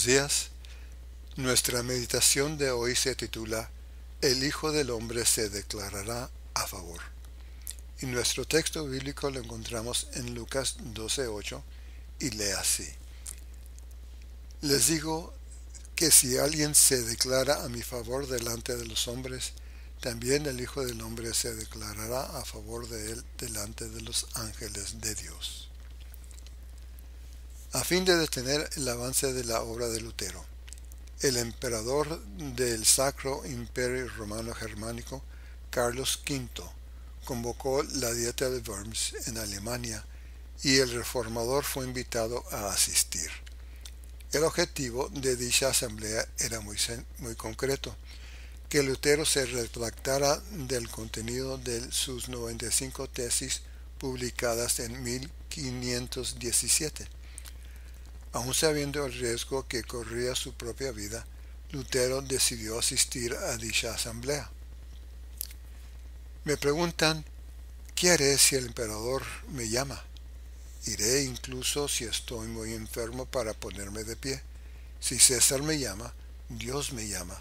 Días. Nuestra meditación de hoy se titula El Hijo del Hombre se declarará a favor. Y nuestro texto bíblico lo encontramos en Lucas 12.8 y lee así. Les digo que si alguien se declara a mi favor delante de los hombres, también el Hijo del Hombre se declarará a favor de él delante de los ángeles de Dios a fin de detener el avance de la obra de Lutero. El emperador del Sacro Imperio Romano Germánico, Carlos V, convocó la Dieta de Worms en Alemania y el reformador fue invitado a asistir. El objetivo de dicha asamblea era muy, muy concreto, que Lutero se retractara del contenido de sus 95 tesis publicadas en 1517 Aun sabiendo el riesgo que corría su propia vida, Lutero decidió asistir a dicha asamblea. Me preguntan, ¿qué haré si el emperador me llama? Iré incluso si estoy muy enfermo para ponerme de pie. Si César me llama, Dios me llama.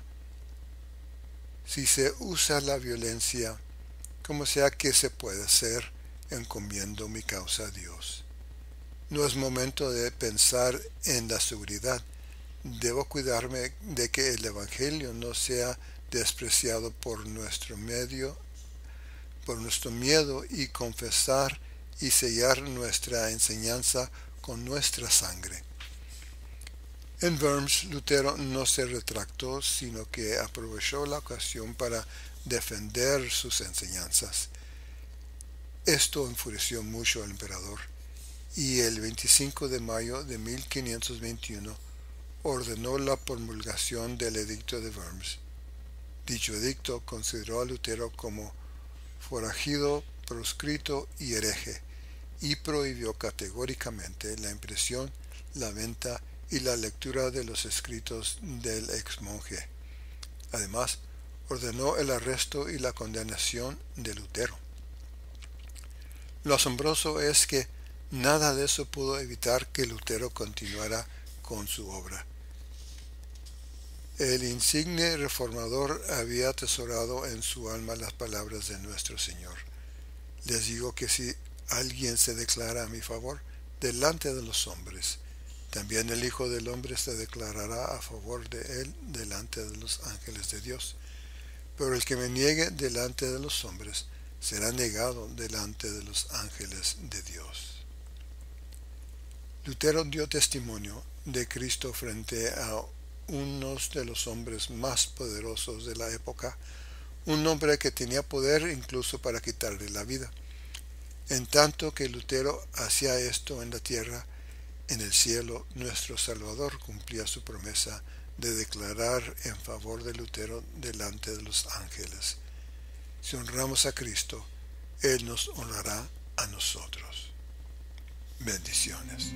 Si se usa la violencia, como sea que se pueda hacer, encomiendo mi causa a Dios. No es momento de pensar en la seguridad. Debo cuidarme de que el Evangelio no sea despreciado por nuestro medio, por nuestro miedo y confesar y sellar nuestra enseñanza con nuestra sangre. En Worms, Lutero no se retractó, sino que aprovechó la ocasión para defender sus enseñanzas. Esto enfureció mucho al emperador y el 25 de mayo de 1521 ordenó la promulgación del edicto de Worms. Dicho edicto consideró a Lutero como forajido, proscrito y hereje y prohibió categóricamente la impresión, la venta y la lectura de los escritos del ex monje. Además, ordenó el arresto y la condenación de Lutero. Lo asombroso es que Nada de eso pudo evitar que Lutero continuara con su obra. El insigne reformador había atesorado en su alma las palabras de nuestro Señor. Les digo que si alguien se declara a mi favor delante de los hombres, también el Hijo del Hombre se declarará a favor de él delante de los ángeles de Dios. Pero el que me niegue delante de los hombres será negado delante de los ángeles de Dios. Lutero dio testimonio de Cristo frente a uno de los hombres más poderosos de la época, un hombre que tenía poder incluso para quitarle la vida. En tanto que Lutero hacía esto en la tierra, en el cielo nuestro Salvador cumplía su promesa de declarar en favor de Lutero delante de los ángeles. Si honramos a Cristo, Él nos honrará a nosotros. Bendiciones.